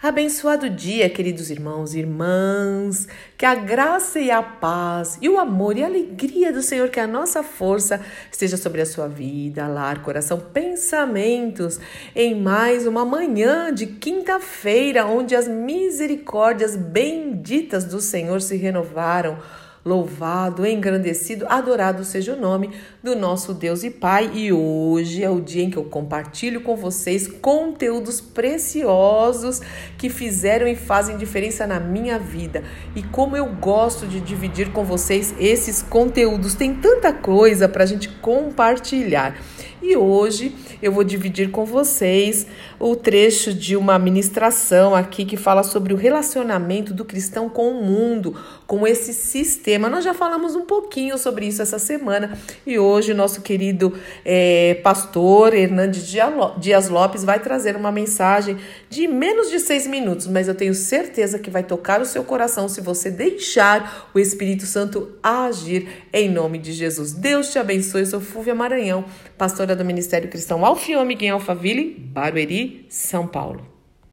Abençoado dia, queridos irmãos e irmãs. Que a graça e a paz e o amor e a alegria do Senhor, que a nossa força esteja sobre a sua vida, lar, coração, pensamentos, em mais uma manhã de quinta-feira, onde as misericórdias benditas do Senhor se renovaram Louvado, engrandecido, adorado seja o nome do nosso Deus e Pai. E hoje é o dia em que eu compartilho com vocês conteúdos preciosos que fizeram e fazem diferença na minha vida. E como eu gosto de dividir com vocês esses conteúdos, tem tanta coisa para a gente compartilhar. E hoje eu vou dividir com vocês o trecho de uma ministração aqui que fala sobre o relacionamento do cristão com o mundo, com esse sistema. Nós já falamos um pouquinho sobre isso essa semana e hoje nosso querido é, pastor Hernandes Dias Lopes vai trazer uma mensagem de menos de seis minutos, mas eu tenho certeza que vai tocar o seu coração se você deixar o Espírito Santo agir em nome de Jesus. Deus te abençoe. Eu sou Fúvia Maranhão, pastora do Ministério Cristão Alfiômega em Alphaville, Barueri, São Paulo.